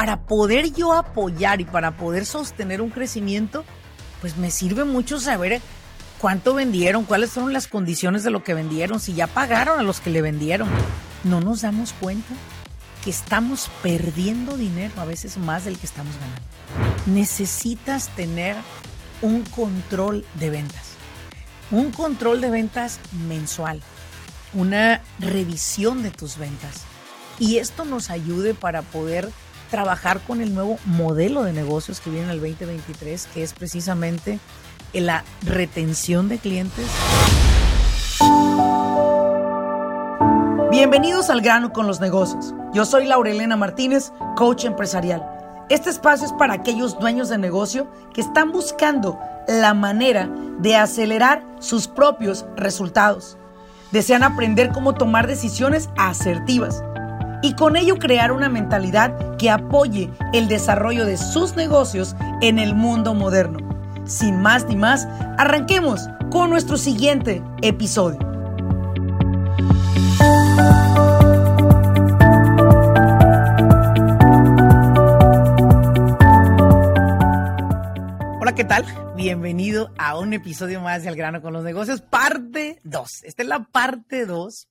para poder yo apoyar y para poder sostener un crecimiento, pues me sirve mucho saber cuánto vendieron, cuáles fueron las condiciones de lo que vendieron, si ya pagaron a los que le vendieron. No nos damos cuenta que estamos perdiendo dinero, a veces más del que estamos ganando. Necesitas tener un control de ventas, un control de ventas mensual, una revisión de tus ventas. Y esto nos ayude para poder trabajar con el nuevo modelo de negocios que viene en el 2023, que es precisamente la retención de clientes. Bienvenidos al grano con los negocios. Yo soy Laurelena Martínez, coach empresarial. Este espacio es para aquellos dueños de negocio que están buscando la manera de acelerar sus propios resultados. Desean aprender cómo tomar decisiones asertivas y con ello crear una mentalidad que apoye el desarrollo de sus negocios en el mundo moderno. Sin más ni más, arranquemos con nuestro siguiente episodio. Hola, ¿qué tal? Bienvenido a un episodio más de Al grano con los negocios, parte 2. Esta es la parte 2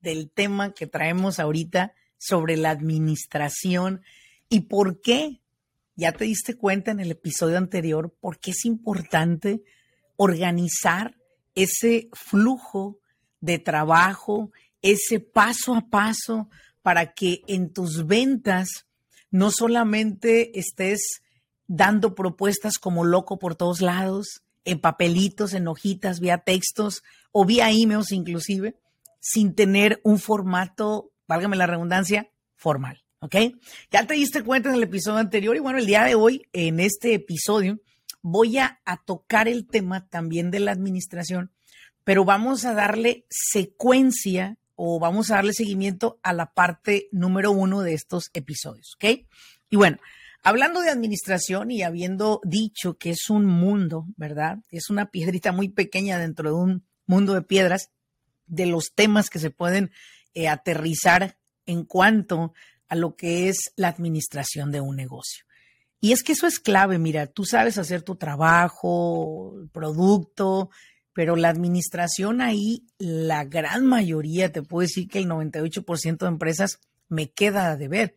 del tema que traemos ahorita sobre la administración y por qué. Ya te diste cuenta en el episodio anterior por qué es importante organizar ese flujo de trabajo, ese paso a paso para que en tus ventas no solamente estés dando propuestas como loco por todos lados, en papelitos, en hojitas, vía textos o vía emails inclusive, sin tener un formato válgame la redundancia, formal. ¿Ok? Ya te diste cuenta en el episodio anterior y bueno, el día de hoy, en este episodio, voy a, tocar el tema también de la administración, pero vamos a darle secuencia o vamos a darle seguimiento a la parte número uno de estos episodios. ¿Ok? Y bueno, hablando de administración y habiendo dicho que es un mundo, ¿verdad? Es una piedrita muy pequeña dentro de un mundo de piedras, de los temas que se pueden eh, aterrizar en cuanto a lo que es la administración de un negocio. Y es que eso es clave, mira, tú sabes hacer tu trabajo, producto, pero la administración ahí, la gran mayoría, te puedo decir que el 98% de empresas me queda de ver.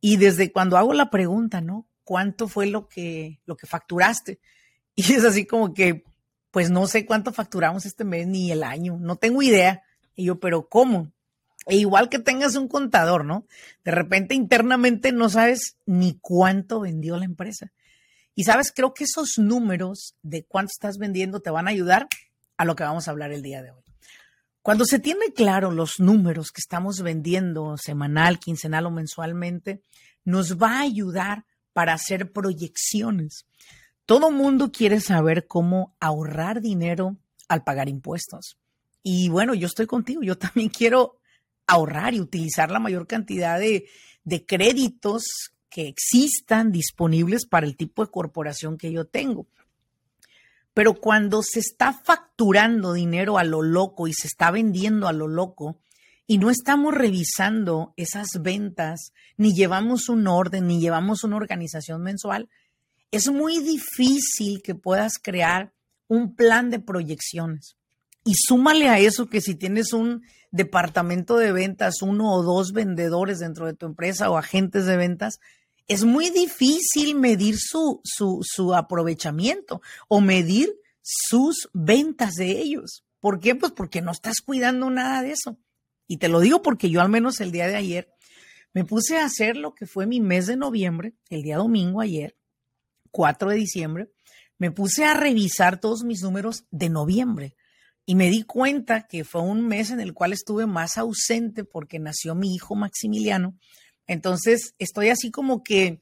Y desde cuando hago la pregunta, ¿no? ¿Cuánto fue lo que, lo que facturaste? Y es así como que, pues no sé cuánto facturamos este mes ni el año, no tengo idea. Y yo, pero ¿cómo? E igual que tengas un contador, ¿no? De repente internamente no sabes ni cuánto vendió la empresa. Y sabes, creo que esos números de cuánto estás vendiendo te van a ayudar a lo que vamos a hablar el día de hoy. Cuando se tiene claro los números que estamos vendiendo semanal, quincenal o mensualmente, nos va a ayudar para hacer proyecciones. Todo mundo quiere saber cómo ahorrar dinero al pagar impuestos. Y bueno, yo estoy contigo, yo también quiero ahorrar y utilizar la mayor cantidad de, créditos que existan disponibles para el tipo de corporación que yo tengo. Pero cuando se está facturando dinero a lo loco y se está vendiendo a lo loco y no estamos revisando esas ventas, ni llevamos un orden, ni llevamos una organización mensual, es muy difícil que puedas crear un plan de proyecciones. Y súmale a eso que si tienes un departamento de ventas, uno o dos vendedores dentro de tu empresa o agentes de ventas, es muy difícil medir su, su, aprovechamiento o medir sus ventas de ellos. ¿Por qué? Pues porque no estás cuidando nada de eso. Y te lo digo porque yo al menos el día de ayer me puse a hacer lo que fue mi mes de noviembre, el día domingo ayer, 4 de diciembre, me puse a revisar todos mis números de noviembre y me di cuenta que fue un mes en el cual estuve más ausente porque nació mi hijo Maximiliano. Entonces estoy así como que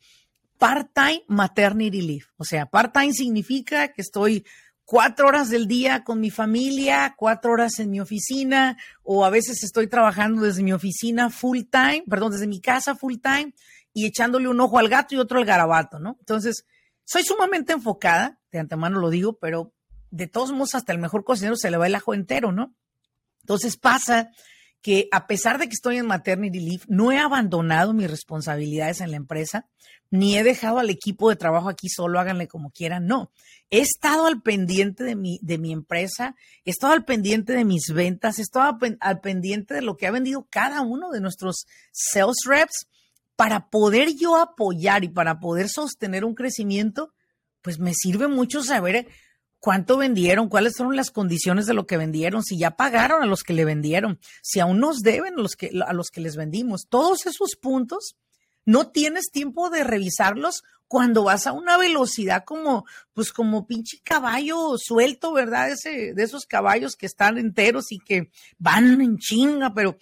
part-time maternity leave. O sea, part-time significa que estoy cuatro horas del día con mi familia, cuatro horas en mi oficina, o a veces estoy trabajando desde mi oficina full time, perdón, desde mi casa full time y echándole un ojo al gato y otro al garabato, ¿no? Entonces, soy sumamente enfocada, de antemano lo digo, pero de todos modos hasta el mejor cocinero se le va el ajo entero, ¿no? Entonces pasa que a pesar de que estoy en maternity leave, no he abandonado mis responsabilidades en la empresa, ni he dejado al equipo de trabajo aquí solo, háganle como quieran, no. He estado al pendiente de mi, de mi empresa, he estado al pendiente de mis ventas, he estado al pendiente de lo que ha vendido cada uno de nuestros sales reps para poder yo apoyar y para poder sostener un crecimiento, pues me sirve mucho saber cuánto vendieron, cuáles fueron las condiciones de lo que vendieron, si ya pagaron a los que le vendieron, si aún nos deben a los que, a los que les vendimos. Todos esos puntos no tienes tiempo de revisarlos cuando vas a una velocidad como, pues como pinche caballo suelto, ¿verdad? Ese, de esos caballos que están enteros y que van en chinga, pero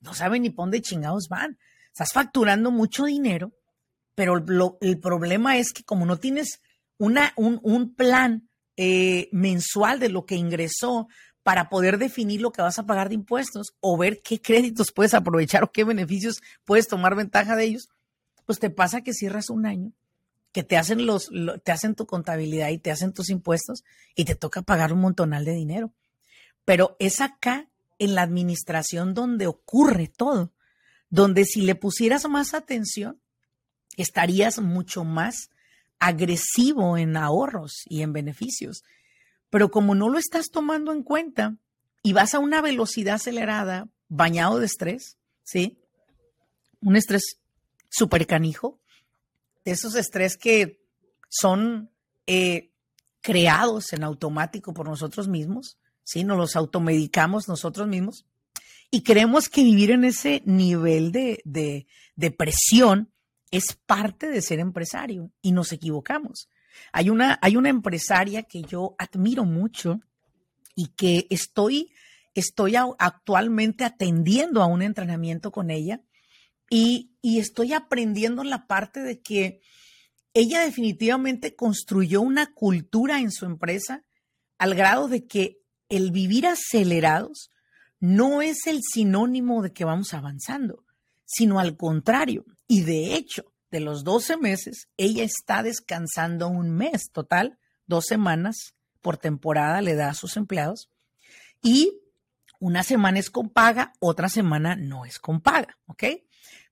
no saben ni por dónde chingados van. Estás facturando mucho dinero, pero el problema es que como no tienes una, un, un plan eh, mensual de lo que ingresó para poder definir lo que vas a pagar de impuestos o ver qué créditos puedes aprovechar o qué beneficios puedes tomar ventaja de ellos, pues te pasa que cierras un año, que te hacen los, te hacen tu contabilidad y te hacen tus impuestos y te toca pagar un montonal de dinero. Pero es acá en la administración donde ocurre todo, donde si le pusieras más atención, estarías mucho más agresivo en ahorros y en beneficios. Pero como no lo estás tomando en cuenta y vas a una velocidad acelerada, bañado de estrés, ¿sí? Un estrés súper canijo, de esos estrés que son eh, creados en automático por nosotros mismos, ¿sí? Nos los automedicamos nosotros mismos y creemos que vivir en ese nivel de, de, de presión es parte de ser empresario y nos equivocamos. Hay una, hay una empresaria que yo admiro mucho y que estoy, estoy actualmente atendiendo a un entrenamiento con ella y, y estoy aprendiendo la parte de que ella definitivamente construyó una cultura en su empresa al grado de que el vivir acelerados no es el sinónimo de que vamos avanzando, sino al contrario. Y de hecho, de los 12 meses, ella está descansando un mes total, dos semanas por temporada le da a sus empleados. Y una semana es con paga, otra semana no es con paga, ¿ok?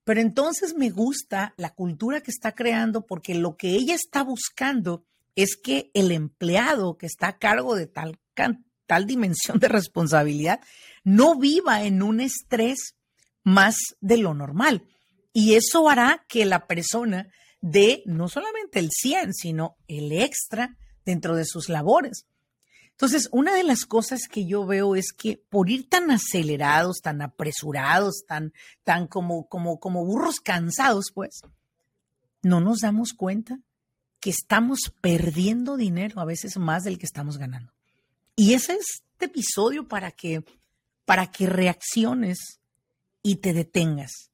Pero entonces me gusta la cultura que está creando porque lo que ella está buscando es que el empleado que está a cargo de tal, tal dimensión de responsabilidad no viva en un estrés más de lo normal. Y eso hará que la persona dé no solamente el 100, sino el extra dentro de sus labores. Entonces, una de las cosas que yo veo es que por ir tan acelerados, tan apresurados, tan, tan como, como, como burros cansados, pues, no nos damos cuenta que estamos perdiendo dinero a veces más del que estamos ganando. Y ese es este episodio para que, para que reacciones y te detengas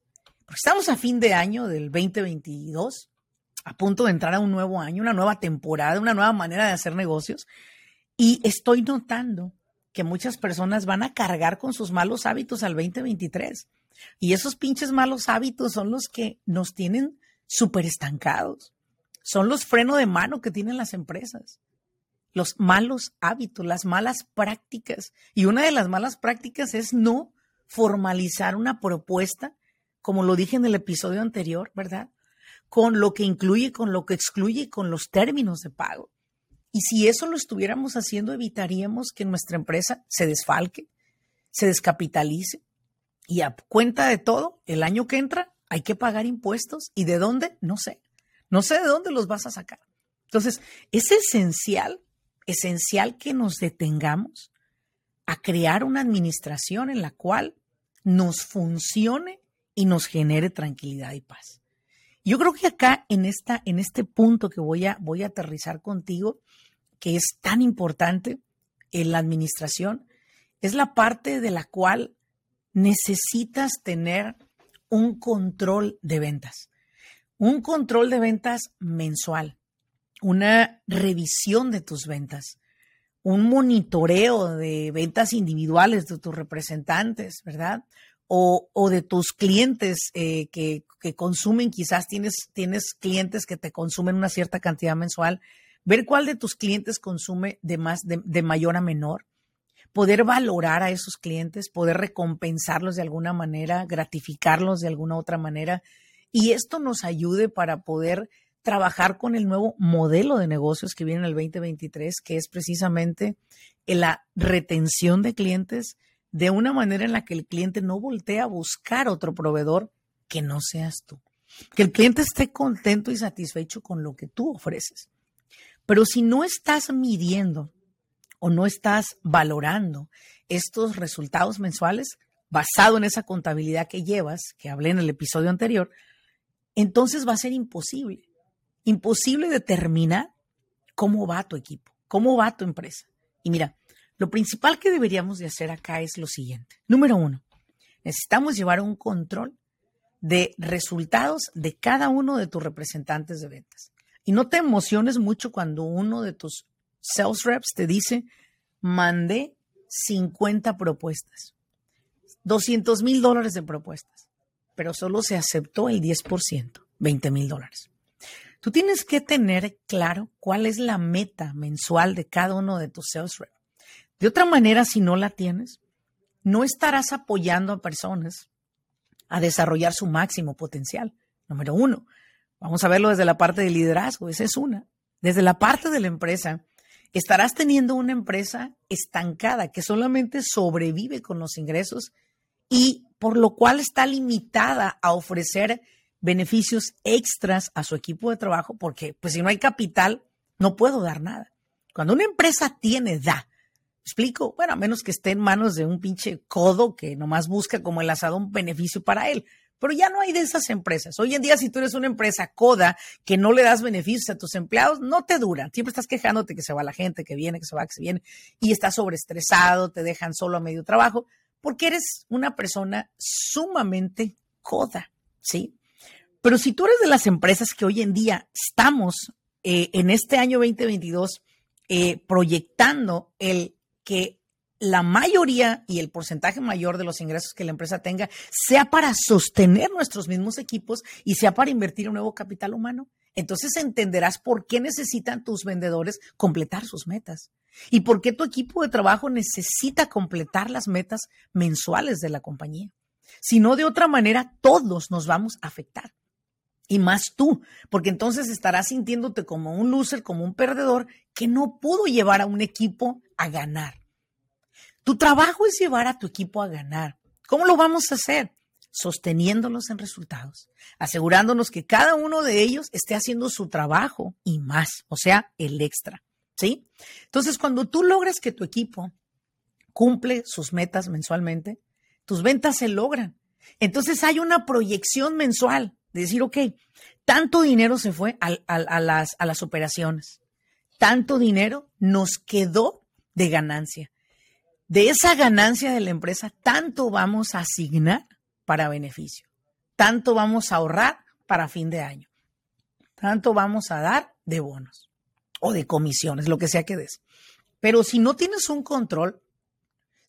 estamos a fin de año del 2022, a punto de entrar a un nuevo año, una nueva temporada, una nueva manera de hacer negocios. Y estoy notando que muchas personas van a cargar con sus malos hábitos al 2023. Y esos pinches malos hábitos son los que nos tienen súper estancados. Son los frenos de mano que tienen las empresas. Los malos hábitos, las malas prácticas. Y una de las malas prácticas es no formalizar una propuesta como lo dije en el episodio anterior, ¿verdad? Con lo que incluye, con lo que excluye con los términos de pago. Y si eso lo estuviéramos haciendo, evitaríamos que nuestra empresa se desfalque, se descapitalice. Y a cuenta de todo, el año que entra hay que pagar impuestos. ¿Y de dónde? No sé. No sé de dónde los vas a sacar. Entonces, es esencial, esencial que nos detengamos a crear una administración en la cual nos funcione y nos genere tranquilidad y paz. Yo creo que acá en, esta, en este punto que voy a, voy a aterrizar contigo, que es tan importante en la administración, es la parte de la cual necesitas tener un control de ventas. Un control de ventas mensual, una revisión de tus ventas, un monitoreo de ventas individuales de tus representantes, ¿verdad? o, de tus clientes eh, que, consumen, quizás tienes, tienes clientes que te consumen una cierta cantidad mensual, ver cuál de tus clientes consume de, más, de, mayor a menor, poder valorar a esos clientes, poder recompensarlos de alguna manera, gratificarlos de alguna otra manera. Y esto nos ayude para poder trabajar con el nuevo modelo de negocios que viene en el 2023, que es precisamente la retención de clientes de una manera en la que el cliente no voltea a buscar otro proveedor que no seas tú. Que el cliente esté contento y satisfecho con lo que tú ofreces. Pero si no estás midiendo o no estás valorando estos resultados mensuales basado en esa contabilidad que llevas, que hablé en el episodio anterior, entonces va a ser imposible imposible determinar cómo va tu equipo, cómo va tu empresa. Y mira, lo principal que deberíamos de hacer acá es lo siguiente. Número uno, necesitamos llevar un control de resultados de cada uno de tus representantes de ventas. Y no te emociones mucho cuando uno de tus sales reps te dice, mandé 50 propuestas, 200 mil dólares de propuestas, pero solo se aceptó el 10%, 20 mil dólares. Tú tienes que tener claro cuál es la meta mensual de cada uno de tus sales reps. De otra manera, si no la tienes, no estarás apoyando a personas a desarrollar su máximo potencial. Número uno, vamos a verlo desde la parte de liderazgo, esa es una. Desde la parte de la empresa, estarás teniendo una empresa estancada que solamente sobrevive con los ingresos y por lo cual está limitada a ofrecer beneficios extras a su equipo de trabajo porque pues si no hay capital, no puedo dar nada. Cuando una empresa tiene, da. ¿Explico? Bueno, a menos que esté en manos de un pinche codo que nomás busca como el asado un beneficio para él. Pero ya no hay de esas empresas. Hoy en día, si tú eres una empresa coda que no le das beneficios a tus empleados, no te duran. Siempre estás quejándote que se va la gente, que viene, que se va, que se viene, y estás sobreestresado, te dejan solo a medio trabajo, porque eres una persona sumamente coda, ¿sí? Pero si tú eres de las empresas que hoy en día estamos eh, en este año 2022 eh, proyectando el que la mayoría y el porcentaje mayor de los ingresos que la empresa tenga sea para sostener nuestros mismos equipos y sea para invertir en nuevo capital humano, entonces entenderás por qué necesitan tus vendedores completar sus metas y por qué tu equipo de trabajo necesita completar las metas mensuales de la compañía. Si no, de otra manera, todos nos vamos a afectar y más tú, porque entonces estarás sintiéndote como un loser, como un perdedor que no pudo llevar a un equipo a ganar. Tu trabajo es llevar a tu equipo a ganar. ¿Cómo lo vamos a hacer? Sosteniéndolos en resultados, asegurándonos que cada uno de ellos esté haciendo su trabajo y más, o sea, el extra. ¿Sí? Entonces, cuando tú logras que tu equipo cumple sus metas mensualmente, tus ventas se logran. Entonces hay una proyección mensual decir, ok, tanto dinero se fue a, las, a las operaciones, tanto dinero nos quedó de ganancia. De esa ganancia de la empresa, tanto vamos a asignar para beneficio, tanto vamos a ahorrar para fin de año, tanto vamos a dar de bonos o de comisiones, lo que sea que des. Pero si no tienes un control,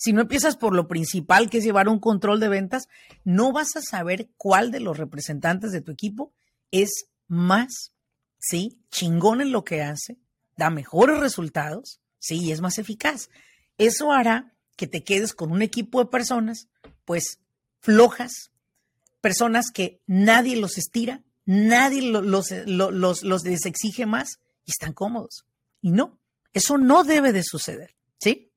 si no empiezas por lo principal, que es llevar un control de ventas, no vas a saber cuál de los representantes de tu equipo es más, ¿sí? Chingón en lo que hace, da mejores resultados, ¿sí? Y es más eficaz. Eso hará que te quedes con un equipo de personas, pues, flojas, personas que nadie los estira, nadie los, los, los les exige más y están cómodos. Y no, eso no debe de suceder, ¿sí?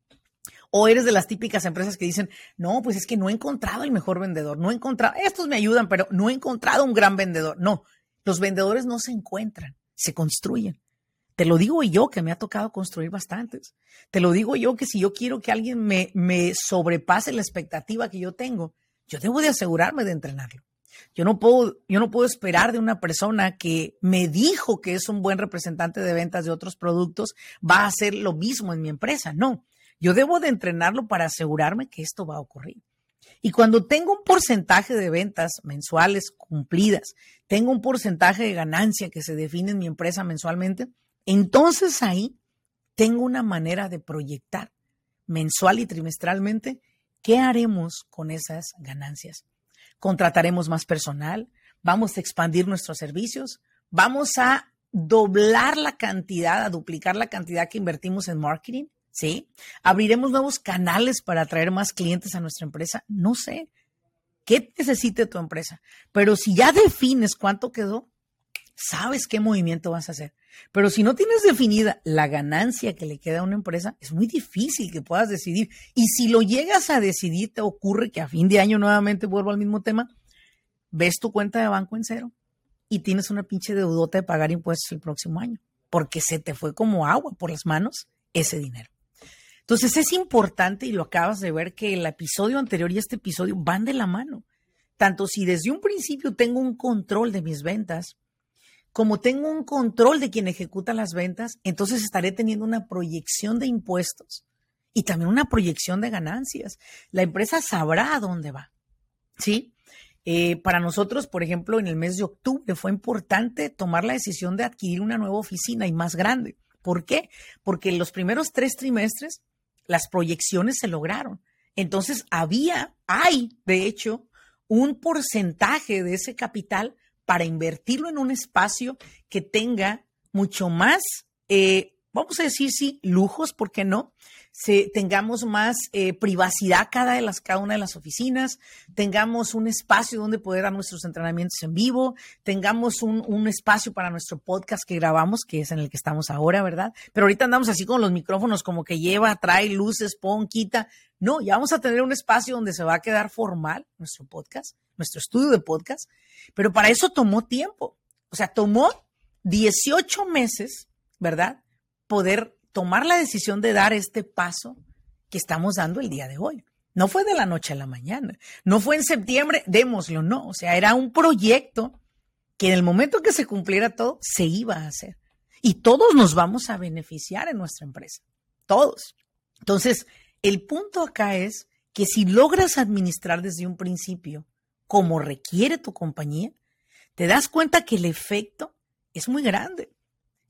O eres de las típicas empresas que dicen, no, pues es que no he encontrado el mejor vendedor, no he encontrado, estos me ayudan, pero no he encontrado un gran vendedor. No, los vendedores no se encuentran, se construyen. Te lo digo yo que me ha tocado construir bastantes. Te lo digo yo que si yo quiero que alguien me, me sobrepase la expectativa que yo tengo, yo debo de asegurarme de entrenarlo. Yo no puedo, yo no puedo esperar de una persona que me dijo que es un buen representante de ventas de otros productos, va a hacer lo mismo en mi empresa. No, yo debo de entrenarlo para asegurarme que esto va a ocurrir. Y cuando tengo un porcentaje de ventas mensuales cumplidas, tengo un porcentaje de ganancia que se define en mi empresa mensualmente, entonces ahí tengo una manera de proyectar mensual y trimestralmente qué haremos con esas ganancias. Contrataremos más personal, vamos a expandir nuestros servicios, vamos a doblar la cantidad, a duplicar la cantidad que invertimos en marketing, ¿Sí? ¿Abriremos nuevos canales para atraer más clientes a nuestra empresa? No sé. ¿Qué necesite tu empresa? Pero si ya defines cuánto quedó, sabes qué movimiento vas a hacer. Pero si no tienes definida la ganancia que le queda a una empresa, es muy difícil que puedas decidir. Y si lo llegas a decidir, te ocurre que a fin de año nuevamente vuelvo al mismo tema, ves tu cuenta de banco en cero y tienes una pinche deudota de pagar impuestos el próximo año, porque se te fue como agua por las manos ese dinero. Entonces es importante, y lo acabas de ver, que el episodio anterior y este episodio van de la mano. Tanto si desde un principio tengo un control de mis ventas, como tengo un control de quien ejecuta las ventas, entonces estaré teniendo una proyección de impuestos y también una proyección de ganancias. La empresa sabrá a dónde va. ¿Sí? Eh, para nosotros, por ejemplo, en el mes de octubre fue importante tomar la decisión de adquirir una nueva oficina y más grande. ¿Por qué? Porque los primeros tres trimestres las proyecciones se lograron. Entonces había, hay, de hecho, un porcentaje de ese capital para invertirlo en un espacio que tenga mucho más, eh, vamos a decir, sí, lujos, ¿por qué no? Tengamos más eh, privacidad cada, de las, cada una de las oficinas, tengamos un espacio donde poder dar nuestros entrenamientos en vivo, tengamos un, un, espacio para nuestro podcast que grabamos, que es en el que estamos ahora, ¿verdad? Pero ahorita andamos así con los micrófonos como que lleva, trae luces, pon, quita. No, ya vamos a tener un espacio donde se va a quedar formal nuestro podcast, nuestro estudio de podcast, pero para eso tomó tiempo. O sea, tomó 18 meses, ¿verdad? Poder tomar la decisión de dar este paso que estamos dando el día de hoy. No fue de la noche a la mañana, no fue en septiembre, démoslo, no. O sea, era un proyecto que en el momento que se cumpliera todo, se iba a hacer. Y todos nos vamos a beneficiar en nuestra empresa, todos. Entonces, el punto acá es que si logras administrar desde un principio como requiere tu compañía, te das cuenta que el efecto es muy grande.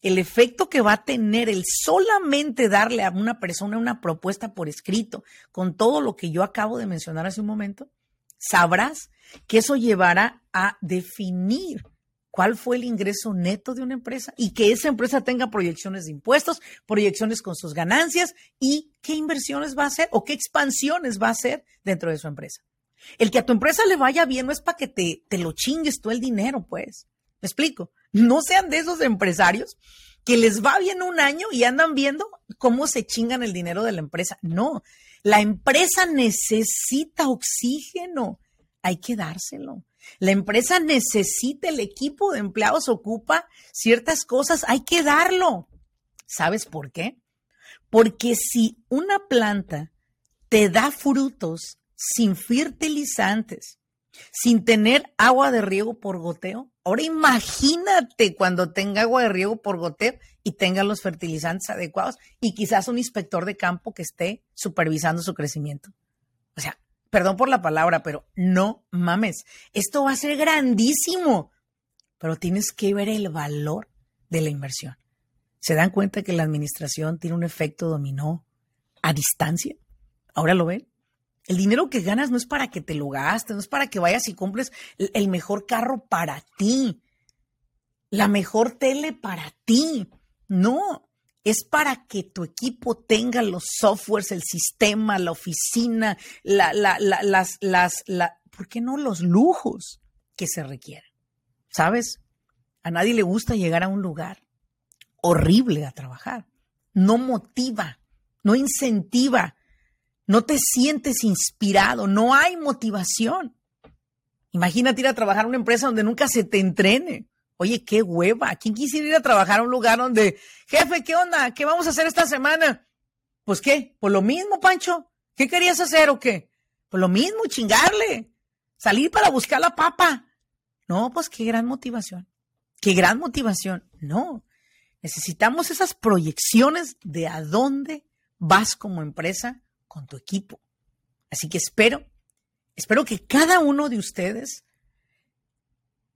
El efecto que va a tener el solamente darle a una persona una propuesta por escrito con todo lo que yo acabo de mencionar hace un momento, sabrás que eso llevará a definir cuál fue el ingreso neto de una empresa y que esa empresa tenga proyecciones de impuestos, proyecciones con sus ganancias y qué inversiones va a hacer o qué expansiones va a hacer dentro de su empresa. El que a tu empresa le vaya bien no es para que te, te lo chingues tú el dinero, pues. ¿Me explico? No sean de esos empresarios que les va bien un año y andan viendo cómo se chingan el dinero de la empresa. No, la empresa necesita oxígeno. Hay que dárselo. La empresa necesita, el equipo de empleados ocupa ciertas cosas, hay que darlo. ¿Sabes por qué? Porque si una planta te da frutos sin fertilizantes, sin tener agua de riego por goteo. Ahora imagínate cuando tenga agua de riego por goteo y tenga los fertilizantes adecuados y quizás un inspector de campo que esté supervisando su crecimiento. O sea, perdón por la palabra, pero no mames, esto va a ser grandísimo, pero tienes que ver el valor de la inversión. ¿Se dan cuenta que la administración tiene un efecto dominó a distancia? ¿Ahora lo ven? El dinero que ganas no es para que te lo gastes, no es para que vayas y compres el mejor carro para ti, la mejor tele para ti. No, es para que tu equipo tenga los softwares, el sistema, la oficina, la, la, la, las, las, la, ¿por qué no los lujos que se requieren? ¿Sabes? A nadie le gusta llegar a un lugar horrible a trabajar. No motiva, no incentiva no te sientes inspirado, no hay motivación. Imagínate ir a trabajar a una empresa donde nunca se te entrene. Oye, qué hueva. ¿Quién quisiera ir a trabajar a un lugar donde, jefe, qué onda? ¿Qué vamos a hacer esta semana? Pues qué, pues lo mismo, Pancho. ¿Qué querías hacer o qué? Pues lo mismo, chingarle. Salir para buscar la papa. No, pues qué gran motivación. Qué gran motivación. No. Necesitamos esas proyecciones de a dónde vas como empresa con tu equipo. Así que espero, espero que cada uno de ustedes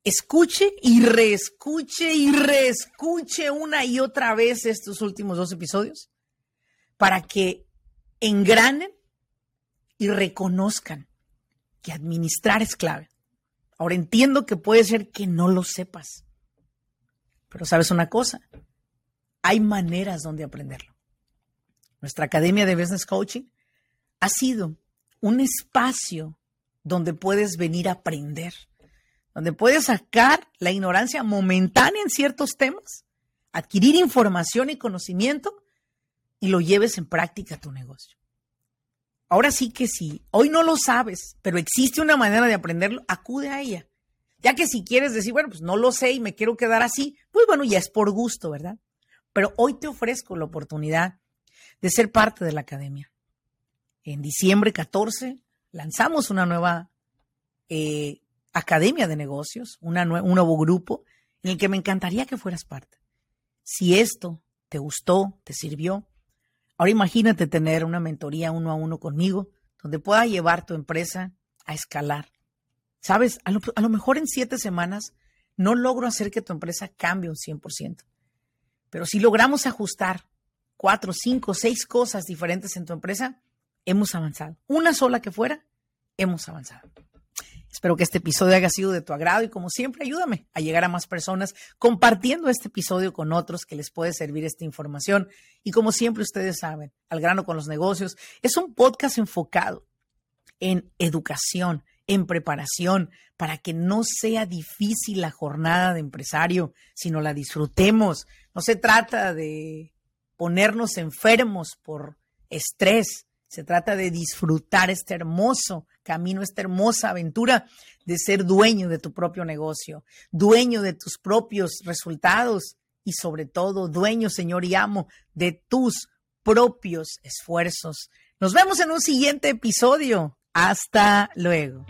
escuche y reescuche y reescuche una y otra vez estos últimos dos episodios para que engranen y reconozcan que administrar es clave. Ahora entiendo que puede ser que no lo sepas, pero sabes una cosa, hay maneras donde aprenderlo. nuestra Academia de Business Coaching, ha sido un espacio donde puedes venir a aprender, donde puedes sacar la ignorancia momentánea en ciertos temas, adquirir información y conocimiento y lo lleves en práctica a tu negocio. Ahora sí que sí, hoy no lo sabes, pero existe una manera de aprenderlo, acude a ella. Ya que si quieres decir, bueno, pues no lo sé y me quiero quedar así, pues bueno, ya es por gusto, ¿verdad? Pero hoy te ofrezco la oportunidad de ser parte de la academia. En diciembre 14 lanzamos una nueva eh, academia de negocios, una un nuevo grupo en el que me encantaría que fueras parte. Si esto te gustó, te sirvió, ahora imagínate tener una mentoría uno a uno conmigo, donde pueda llevar tu empresa a escalar. Sabes, a lo, a lo mejor en siete semanas no logro hacer que tu empresa cambie un 100%, pero si logramos ajustar cuatro, cinco, seis cosas diferentes en tu empresa, hemos avanzado. Una sola que fuera, hemos avanzado. Espero que este episodio haya sido de tu agrado y como siempre ayúdame a llegar a más personas compartiendo este episodio con otros que les puede servir esta información. Y como siempre ustedes saben, Al grano con los negocios es un podcast enfocado en educación, en preparación, para que no sea difícil la jornada de empresario, sino la disfrutemos. No se trata de ponernos enfermos por estrés. Se trata de disfrutar este hermoso camino, esta hermosa aventura de ser dueño de tu propio negocio, dueño de tus propios resultados y sobre todo dueño, Señor y amo, de tus propios esfuerzos. Nos vemos en un siguiente episodio. Hasta luego.